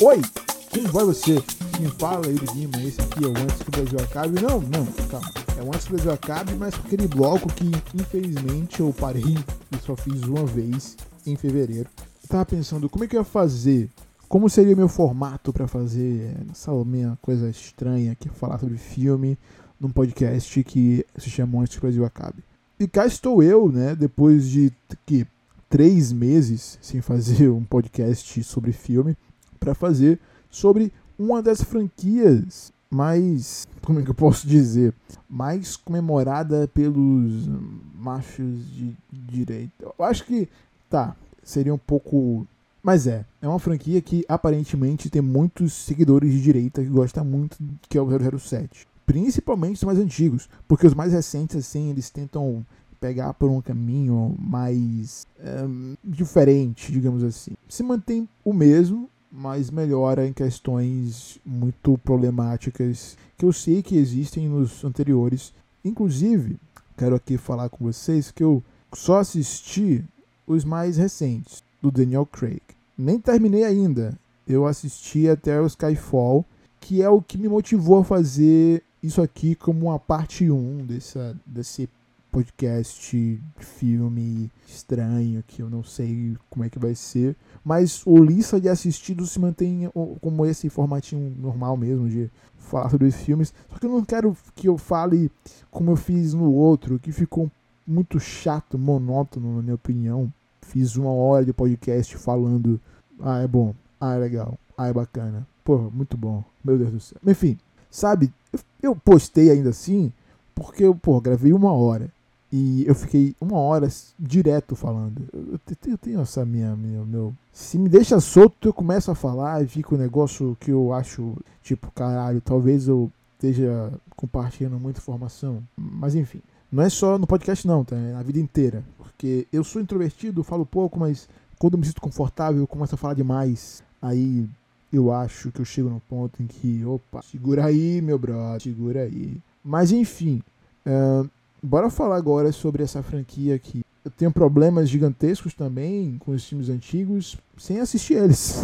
Oi, como vai você? Me fala aí do Guima, esse aqui é o Antes que o Brasil Acabe. Não, não, calma. É o Antes que o Brasil Acabe, mas com aquele bloco que infelizmente eu parei e só fiz uma vez em fevereiro. Eu tava pensando como é que eu ia fazer, como seria meu formato para fazer essa minha coisa estranha que é falar sobre filme num podcast que se chama Antes que o Brasil Acabe. E cá estou eu, né, depois de que três meses sem fazer um podcast sobre filme, para fazer sobre uma das franquias mais, como é que eu posso dizer, mais comemorada pelos machos de direita. Eu acho que, tá, seria um pouco. Mas é, é uma franquia que aparentemente tem muitos seguidores de direita que gostam muito, que é o 007. Principalmente os mais antigos, porque os mais recentes, assim, eles tentam pegar por um caminho mais um, diferente, digamos assim. Se mantém o mesmo, mas melhora em questões muito problemáticas que eu sei que existem nos anteriores. Inclusive, quero aqui falar com vocês que eu só assisti os mais recentes, do Daniel Craig. Nem terminei ainda. Eu assisti até o Skyfall, que é o que me motivou a fazer isso aqui como uma parte 1 dessa, desse podcast, filme estranho, que eu não sei como é que vai ser. Mas o lista de assistidos se mantém como esse formatinho normal mesmo, de falar sobre os filmes. Só que eu não quero que eu fale como eu fiz no outro, que ficou muito chato, monótono, na minha opinião. Fiz uma hora de podcast falando: ah, é bom, ah, é legal, ah, é bacana. Pô, muito bom, meu Deus do céu. Enfim, sabe, eu postei ainda assim porque eu, pô, gravei uma hora. E eu fiquei uma hora direto falando. Eu, eu tenho essa minha, minha. Meu... Se me deixa solto, eu começo a falar e fica um negócio que eu acho, tipo, caralho, talvez eu esteja compartilhando muita informação. Mas enfim. Não é só no podcast, não, tá? É na vida inteira. Porque eu sou introvertido, falo pouco, mas quando eu me sinto confortável, eu começo a falar demais. Aí eu acho que eu chego no ponto em que, opa, segura aí, meu brother, segura aí. Mas enfim. Uh, Bora falar agora sobre essa franquia aqui. Eu tenho problemas gigantescos também com os filmes antigos sem assistir eles.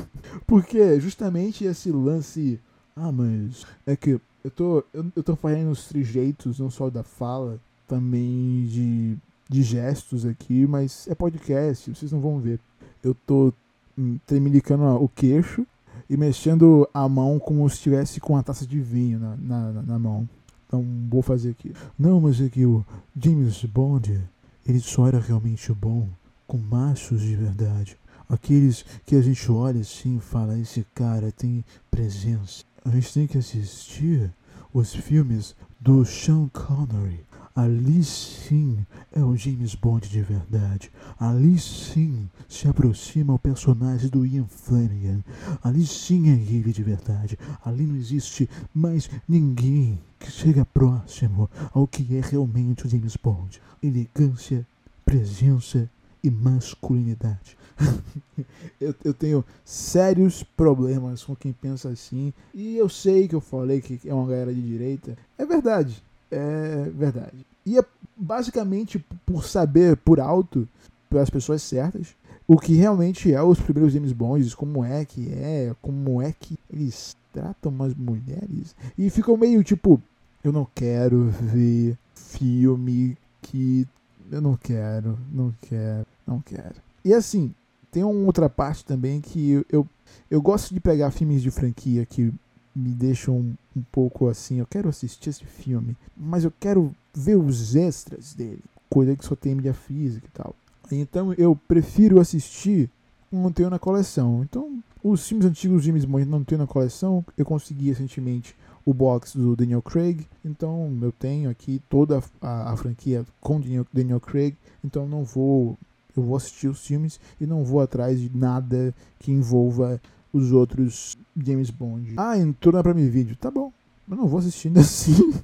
Porque justamente esse lance. Ah, mas é que eu tô, eu, eu tô fazendo os trejeitos, não só da fala, também de, de gestos aqui, mas é podcast, vocês não vão ver. Eu tô hum, tremilicando o queixo e mexendo a mão como se estivesse com uma taça de vinho na, na, na mão. Então vou fazer aqui. Não, mas é que o James Bond, ele só era realmente bom com machos de verdade. Aqueles que a gente olha assim e fala, esse cara tem presença. A gente tem que assistir os filmes do Sean Connery, Ali sim é o James Bond de verdade. Ali sim se aproxima o personagem do Ian Flanagan. Ali sim é ele de verdade. Ali não existe mais ninguém que chega próximo ao que é realmente o James Bond. Elegância, presença e masculinidade. eu, eu, tenho sérios problemas com quem pensa assim. E eu sei que eu falei que é uma galera de direita. É verdade. É verdade. E é basicamente por saber por alto, pelas pessoas certas, o que realmente é os primeiros James Bonds, como é que é, como é que eles tratam as mulheres. E ficam meio tipo, eu não quero ver filme que. Eu não quero, não quero, não quero. E assim, tem uma outra parte também que eu, eu, eu gosto de pegar filmes de franquia que me deixam um, pouco assim. Eu quero assistir esse filme, mas eu quero ver os extras dele, coisa que só tem mídia física e tal. Então eu prefiro assistir não tenho na coleção. Então, os filmes antigos de James Bond não tenho na coleção. Eu consegui recentemente o box do Daniel Craig. Então, eu tenho aqui toda a, a franquia com Daniel, Daniel Craig. Então, não vou. Eu vou assistir os filmes e não vou atrás de nada que envolva os outros James Bond. Ah, entrou na Prime Video. Tá bom. Eu não vou assistindo assim.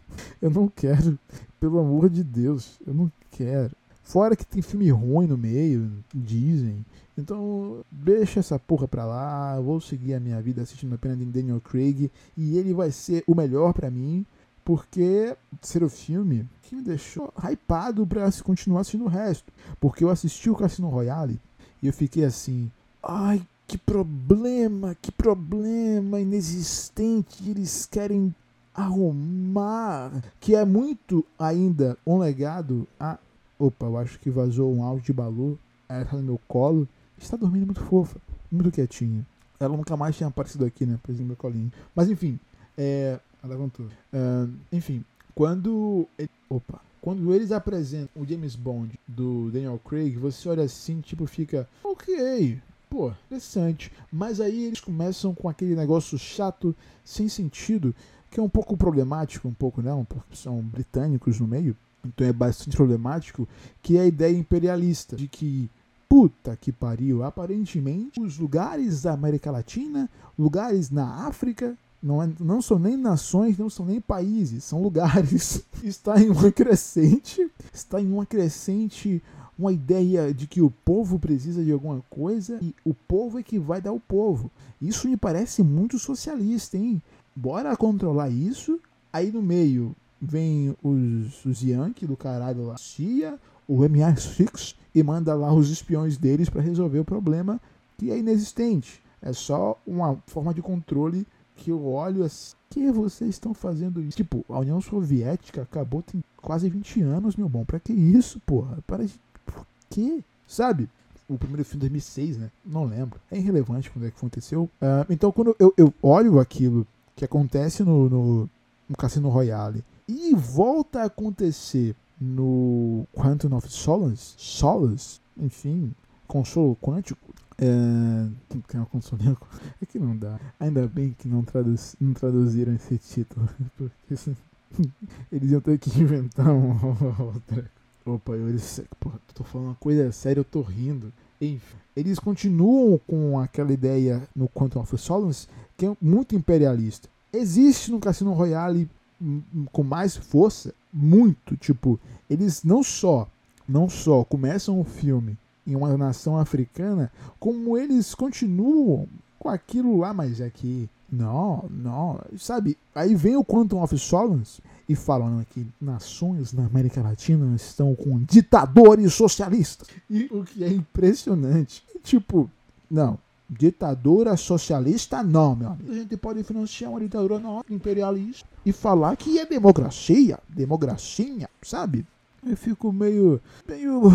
eu não quero. Pelo amor de Deus. Eu não quero. Fora que tem filme ruim no meio, dizem. Então, deixa essa porra pra lá. Eu vou seguir a minha vida assistindo apenas Daniel Craig. E ele vai ser o melhor para mim. Porque ser o filme que me deixou hypado pra continuar assistindo o resto. Porque eu assisti o Cassino Royale e eu fiquei assim. Ai, que problema, que problema inexistente eles querem arrumar, que é muito ainda um legado a. Opa, eu acho que vazou um áudio de Balu. Ela tá no meu colo. Está dormindo muito fofa, muito quietinha. Ela nunca mais tinha aparecido aqui, né? Presinho no meu colinho. Mas enfim, é. Ela levantou. Uh, enfim, quando. Opa. Quando eles apresentam o James Bond do Daniel Craig, você olha assim, tipo, fica. Ok, pô, interessante. Mas aí eles começam com aquele negócio chato, sem sentido, que é um pouco problemático, um pouco não, porque são britânicos no meio, então é bastante problemático, que é a ideia imperialista, de que, puta que pariu, aparentemente os lugares da América Latina, lugares na África, não, é, não são nem nações, não são nem países, são lugares. está em uma crescente, está em uma crescente uma ideia de que o povo precisa de alguma coisa e o povo é que vai dar o povo. Isso me parece muito socialista, hein? Bora controlar isso. Aí no meio vem os, os Yankee do caralho lá, CIA, o MI6 e manda lá os espiões deles para resolver o problema que é inexistente. É só uma forma de controle que eu olho assim, que vocês estão fazendo isso? Tipo, a União Soviética acabou tem quase 20 anos, meu bom. Pra que isso, porra? Para de por quê? Sabe? O primeiro filme de 2006, né? Não lembro. É irrelevante quando é que aconteceu. Uh, então, quando eu, eu olho aquilo que acontece no, no, no Cassino Royale e volta a acontecer no Quantum of Solace, Solace enfim, consolo quântico, é, tem uma console é que não dá. Ainda bem que não, traduz, não traduziram esse título, porque eles iam ter que inventar uma outra Opa, eles. Porra, tô falando uma coisa séria, eu tô rindo. Enfim, eles continuam com aquela ideia no Quantum of Solace que é muito imperialista. Existe no Cassino Royale com mais força, muito, tipo, eles não só não só começam o filme em uma nação africana, como eles continuam com aquilo lá, mas é que não, não, sabe? Aí vem o Quantum of Solace e falam que nações na América Latina estão com ditadores socialistas. E o que é impressionante. Tipo, não, ditadura socialista não, meu amigo. A gente pode financiar uma ditadura não imperialista e falar que é democracia, democracia, sabe? Eu fico meio, meio,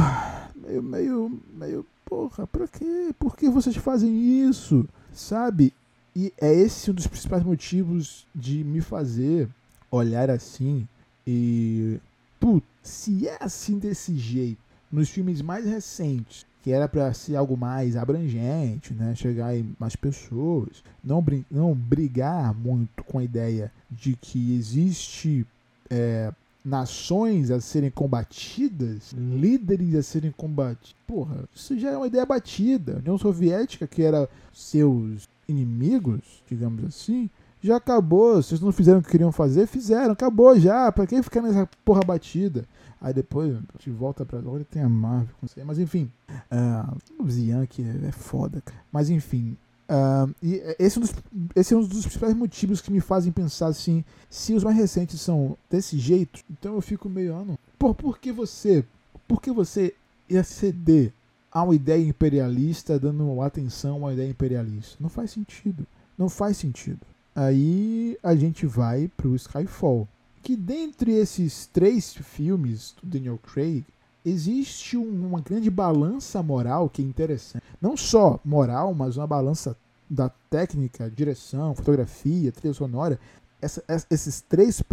meio, meio, meio, porra, pra quê? Por que vocês fazem isso? Sabe? E é esse um dos principais motivos de me fazer olhar assim e. Putz, se é assim desse jeito, nos filmes mais recentes, que era para ser algo mais abrangente, né? chegar em mais pessoas, não, não brigar muito com a ideia de que existe é, nações a serem combatidas, líderes a serem combatidos. Porra, isso já é uma ideia batida. A União Soviética, que era seus inimigos, digamos assim, já acabou. Vocês não fizeram o que queriam fazer? Fizeram, acabou já. Pra que ficar nessa porra batida? Aí depois a gente volta pra. Agora tem a Marvel, não sei. Mas enfim. Uh, o Zian que é foda, cara. Mas enfim. Uh, e esse é, um dos, esse é um dos principais motivos que me fazem pensar assim: se os mais recentes são desse jeito, então eu fico meio. Ah, não. Por, por que você. Por que você ia ceder a uma ideia imperialista dando atenção a uma ideia imperialista? Não faz sentido. Não faz sentido. Aí a gente vai pro Skyfall. Que dentre esses três filmes do Daniel Craig, existe uma grande balança moral que é interessante. Não só moral, mas uma balança da técnica, direção, fotografia, trilha sonora. Essa, esses três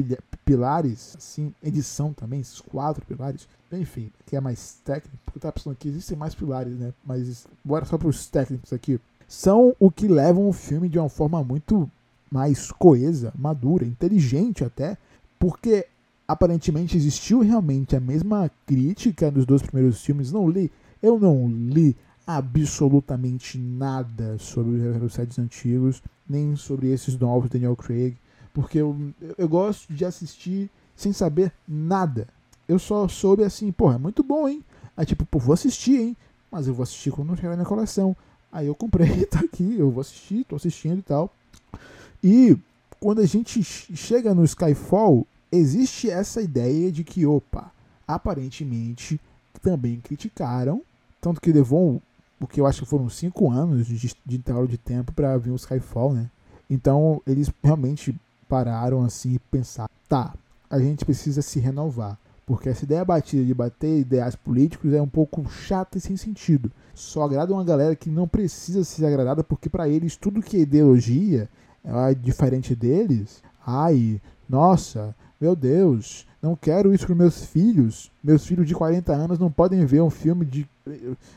pilares, assim, edição também, esses quatro pilares, enfim, que é mais técnico, porque eu tava pensando que existem mais pilares, né? Mas bora só para os técnicos aqui. São o que levam o filme de uma forma muito mais coesa, madura, inteligente até, porque aparentemente existiu realmente a mesma crítica nos dois primeiros filmes. Não li, eu não li absolutamente nada sobre os sets antigos, nem sobre esses novos Daniel Craig, porque eu, eu gosto de assistir sem saber nada. Eu só soube assim, porra, é muito bom, hein? Aí tipo, pô, vou assistir, hein? Mas eu vou assistir quando chegar na coleção. Aí eu comprei, tá aqui, eu vou assistir, tô assistindo e tal. E quando a gente chega no Skyfall, existe essa ideia de que, opa, aparentemente também criticaram, tanto que levou porque eu acho que foram cinco anos de, de intervalo de tempo para vir o Skyfall, né? Então eles realmente pararam assim e pensaram, tá, a gente precisa se renovar. Porque essa ideia batida de bater ideais políticos é um pouco chata e sem sentido. Só agrada uma galera que não precisa ser agradada, porque para eles tudo que é ideologia é diferente deles. Ai, nossa, meu Deus, não quero isso para meus filhos. Meus filhos de 40 anos não podem ver um filme de,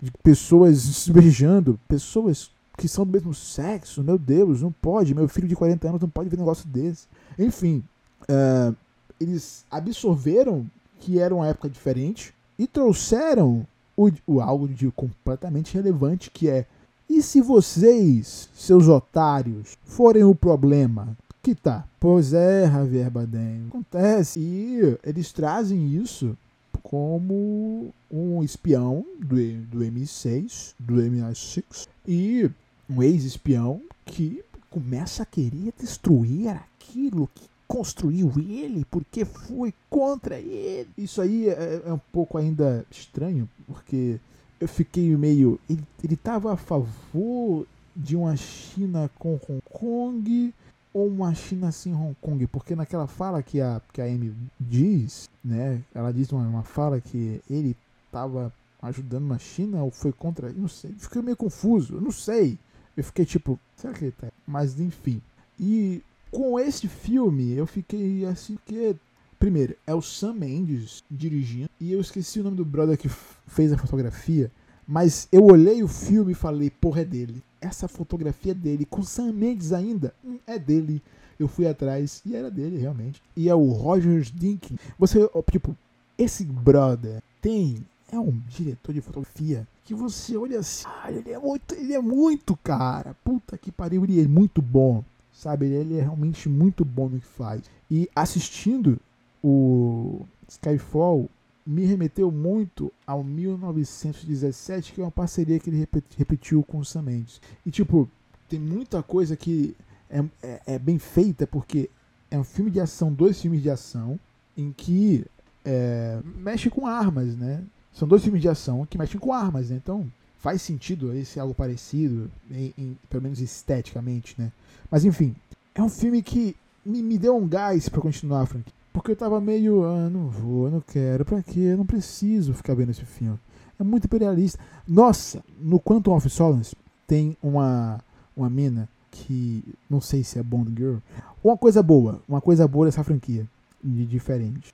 de pessoas se beijando, pessoas que são do mesmo sexo. Meu Deus, não pode. Meu filho de 40 anos não pode ver um negócio desse. Enfim, uh, eles absorveram que era uma época diferente e trouxeram o, o algo de completamente relevante que é e se vocês, seus otários, forem o problema? Que tá. Pois é, Javier Bardem. Acontece. E eles trazem isso como um espião do, do MI6, do MI6, e um ex-espião que começa a querer destruir aquilo que construiu ele, porque foi contra ele. Isso aí é, é um pouco ainda estranho, porque eu fiquei meio. Ele, ele tava a favor de uma China com Hong Kong ou uma China sem Hong Kong? Porque naquela fala que a, que a Amy diz, né? Ela diz uma, uma fala que ele tava ajudando na China ou foi contra. Não sei. Fiquei meio confuso, eu não sei. Eu fiquei tipo, será que ele tá? Mas enfim. E com esse filme, eu fiquei assim que. Primeiro, é o Sam Mendes dirigindo. E eu esqueci o nome do brother que fez a fotografia. Mas eu olhei o filme e falei, porra, é dele. Essa fotografia é dele. Com Sam Mendes ainda. Hum, é dele. Eu fui atrás e era dele, realmente. E é o Roger Dinkin. Você, tipo, esse brother tem. É um diretor de fotografia que você olha assim, ah, ele é muito, ele é muito cara. Puta que pariu, ele é muito bom sabe? Ele é realmente muito bom no que faz. E assistindo o Skyfall me remeteu muito ao 1917, que é uma parceria que ele repetiu com o Sam Mendes. E tipo, tem muita coisa que é, é, é, bem feita, porque é um filme de ação, dois filmes de ação, em que é, mexe com armas, né? São dois filmes de ação que mexem com armas, né? Então faz sentido esse algo parecido, em, em, pelo menos esteticamente, né? Mas enfim, é um filme que me, me deu um gás para continuar, Frank. Porque eu tava meio, ah, não vou, não quero, pra quê? Eu não preciso ficar vendo esse filme. É muito imperialista. Nossa, no Quantum of Solace tem uma, uma mina que não sei se é Bond Girl. Uma coisa boa, uma coisa boa dessa franquia, de diferente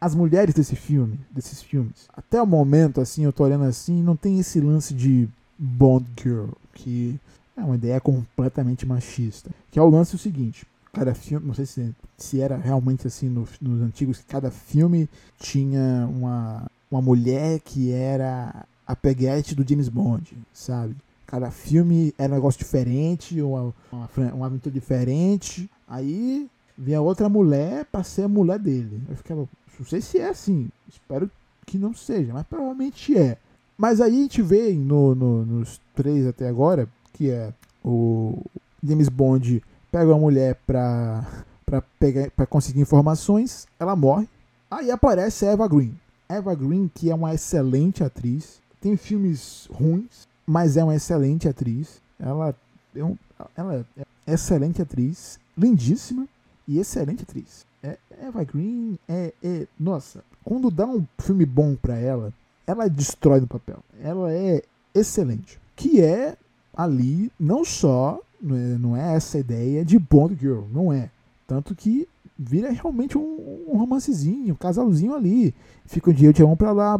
as mulheres desse filme, desses filmes, até o momento, assim, eu tô olhando assim, não tem esse lance de Bond Girl, que é uma ideia completamente machista. Que é o lance o seguinte, cada filme, não sei se, se era realmente assim no, nos antigos, cada filme tinha uma, uma mulher que era a peguete do James Bond, sabe? Cada filme era um negócio diferente, uma, uma, uma aventura diferente. Aí vinha outra mulher pra ser a mulher dele. Eu ficava, não sei se é assim, espero que não seja, mas provavelmente é. Mas aí a gente vê no, no, nos três até agora que é o James Bond pega uma mulher pra, pra, pegar, pra conseguir informações, ela morre. Aí aparece Eva Green. Eva Green, que é uma excelente atriz, tem filmes ruins, mas é uma excelente atriz. Ela é, um, ela é excelente atriz, lindíssima e excelente atriz. É, Eva Green é, é. Nossa, quando dá um filme bom pra ela, ela destrói no papel. Ela é excelente. Que é ali, não só. Não é, não é essa ideia de Bond Girl, não é. Tanto que vira realmente um, um romancezinho, um casalzinho ali. Fica um dia eu te amo pra lá,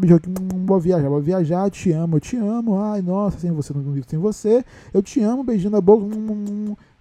vou viajar, vou viajar, te amo, eu te amo. Ai, nossa, sem você não vivo sem você. Eu te amo, beijando a boca.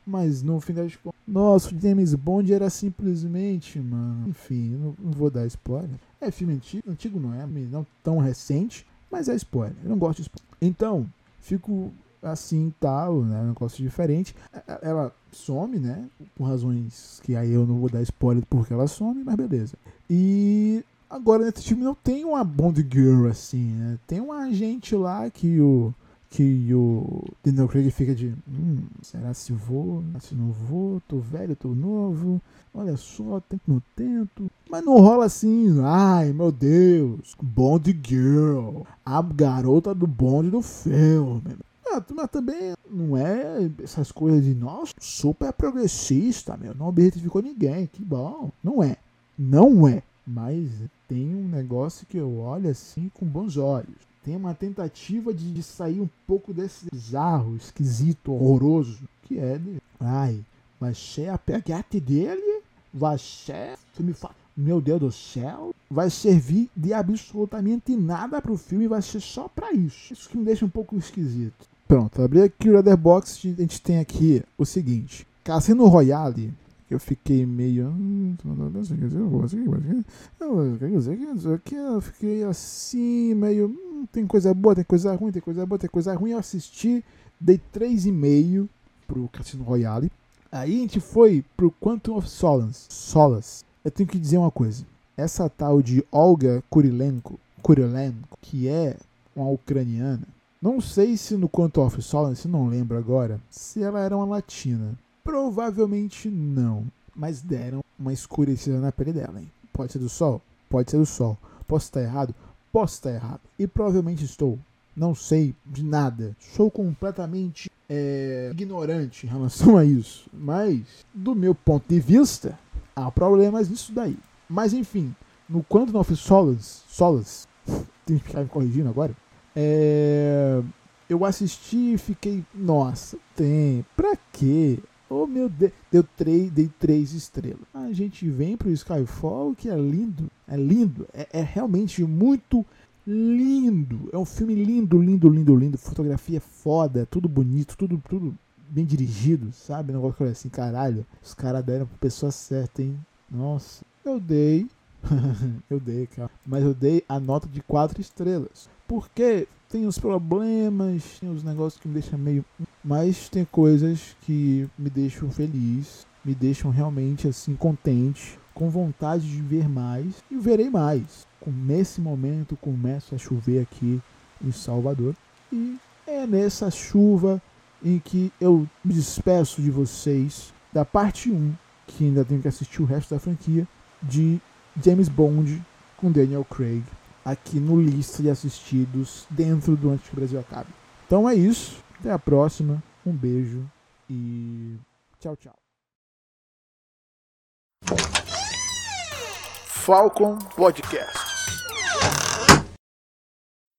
Mas no fim das contas, nossa, o James Bond era simplesmente, mano. Enfim, não, não, vou dar spoiler. É filme antigo, antigo não é, não tão recente, mas é spoiler. Eu não gosto de spoiler. Então, fico assim tal, né? Um negócio diferente. Ela some, né? Por razões que aí eu não vou dar spoiler porque ela some, mas beleza. E agora nesse filme não tem uma Bond Girl assim, né? Tem um agente lá que o que o Daniel Craig fica de hum, será se vou, se não vou, tô velho, tô novo, olha só, tento, não tento. Mas não rola assim, ai meu Deus, Bond Girl, a garota do bonde do filme. Ah, mas também não é essas coisas de, nossa, super progressista, meu, não objetificou ninguém, que bom. Não é, não é. Mas tem um negócio que eu olho assim com bons olhos. Tem uma tentativa de, de sair um pouco desse bizarro, esquisito, horroroso, que é de, ai, vai ser a peguete dele, vai ser, me fala, meu Deus do céu, vai servir de absolutamente nada pro filme, vai ser só pra isso. Isso que me deixa um pouco esquisito. Pronto, abri aqui o Leatherbox, a gente tem aqui o seguinte, Cassino Royale, eu fiquei meio. Eu fiquei assim, meio. Tem coisa boa, tem coisa ruim, tem coisa boa, tem coisa ruim. Eu assisti, dei 3,5 pro Cassino Royale. Aí a gente foi pro Quantum of Solace. Solace. Eu tenho que dizer uma coisa. Essa tal de Olga Kurilenko, Kurilenko que é uma ucraniana, não sei se no Quantum of Solace, não lembro agora, se ela era uma latina. Provavelmente não. Mas deram uma escurecida na pele dela, hein? Pode ser do sol? Pode ser do sol. Posso estar errado? Posso estar errado. E provavelmente estou. Não sei de nada. Sou completamente é, ignorante em relação a isso. Mas, do meu ponto de vista, há problemas nisso daí. Mas enfim, no Quantum of Solace, Solace tem que ficar me corrigindo agora. É, eu assisti e fiquei, nossa, tem, pra quê? Oh meu Deus, deu três, dei três estrelas. A gente vem pro Skyfall que é lindo, é lindo, é, é, realmente muito lindo. É um filme lindo, lindo, lindo, lindo. Fotografia foda, tudo bonito, tudo, tudo bem dirigido, sabe? Negócio que eu assim, caralho, os caras deram pra pessoa certa, hein? Nossa, eu dei, eu dei, cara, mas eu dei a nota de quatro estrelas. Porque tem os problemas, tem os negócios que me deixam meio. Mas tem coisas que me deixam feliz, me deixam realmente assim contente, com vontade de ver mais e verei mais. Nesse momento começa a chover aqui em Salvador e é nessa chuva em que eu me despeço de vocês da parte 1, que ainda tenho que assistir o resto da franquia, de James Bond com Daniel Craig aqui no lista de assistidos dentro do Antes que o Brasil Acabe. Então é isso. Até a próxima. Um beijo e tchau, tchau. Falcon Podcast.